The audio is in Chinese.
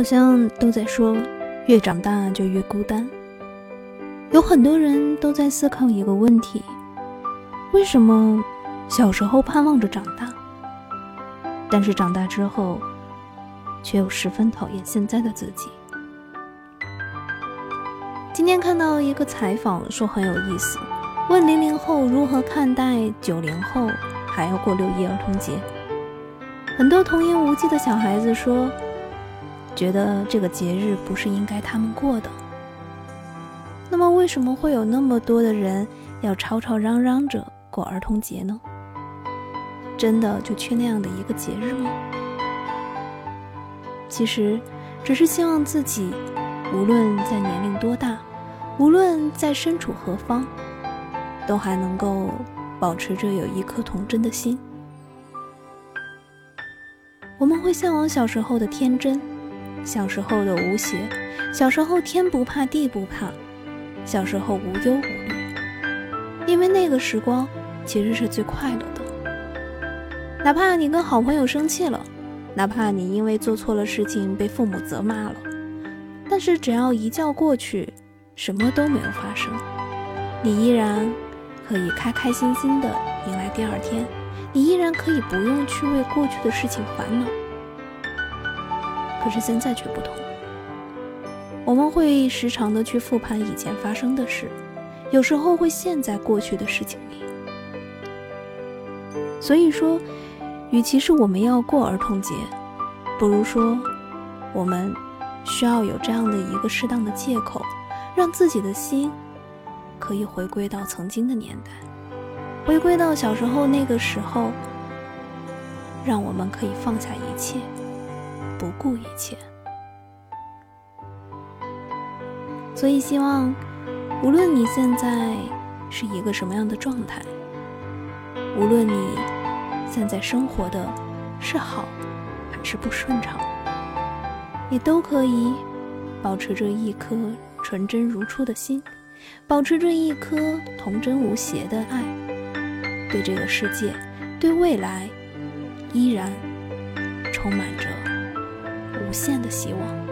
好像都在说，越长大就越孤单。有很多人都在思考一个问题：为什么小时候盼望着长大，但是长大之后，却又十分讨厌现在的自己？今天看到一个采访，说很有意思，问零零后如何看待九零后还要过六一儿童节。很多童言无忌的小孩子说，觉得这个节日不是应该他们过的。那么，为什么会有那么多的人要吵吵嚷嚷着过儿童节呢？真的就缺那样的一个节日吗？其实，只是希望自己。无论在年龄多大，无论在身处何方，都还能够保持着有一颗童真的心。我们会向往小时候的天真，小时候的无邪，小时候天不怕地不怕，小时候无忧无虑，因为那个时光其实是最快乐的。哪怕你跟好朋友生气了，哪怕你因为做错了事情被父母责骂了。但是只要一觉过去，什么都没有发生，你依然可以开开心心的迎来第二天，你依然可以不用去为过去的事情烦恼。可是现在却不同，我们会时常的去复盘以前发生的事，有时候会陷在过去的事情里。所以说，与其是我们要过儿童节，不如说我们。需要有这样的一个适当的借口，让自己的心可以回归到曾经的年代，回归到小时候那个时候，让我们可以放下一切，不顾一切。所以，希望无论你现在是一个什么样的状态，无论你现在生活的是好还是不顺畅。你都可以保持着一颗纯真如初的心，保持着一颗童真无邪的爱，对这个世界，对未来，依然充满着无限的希望。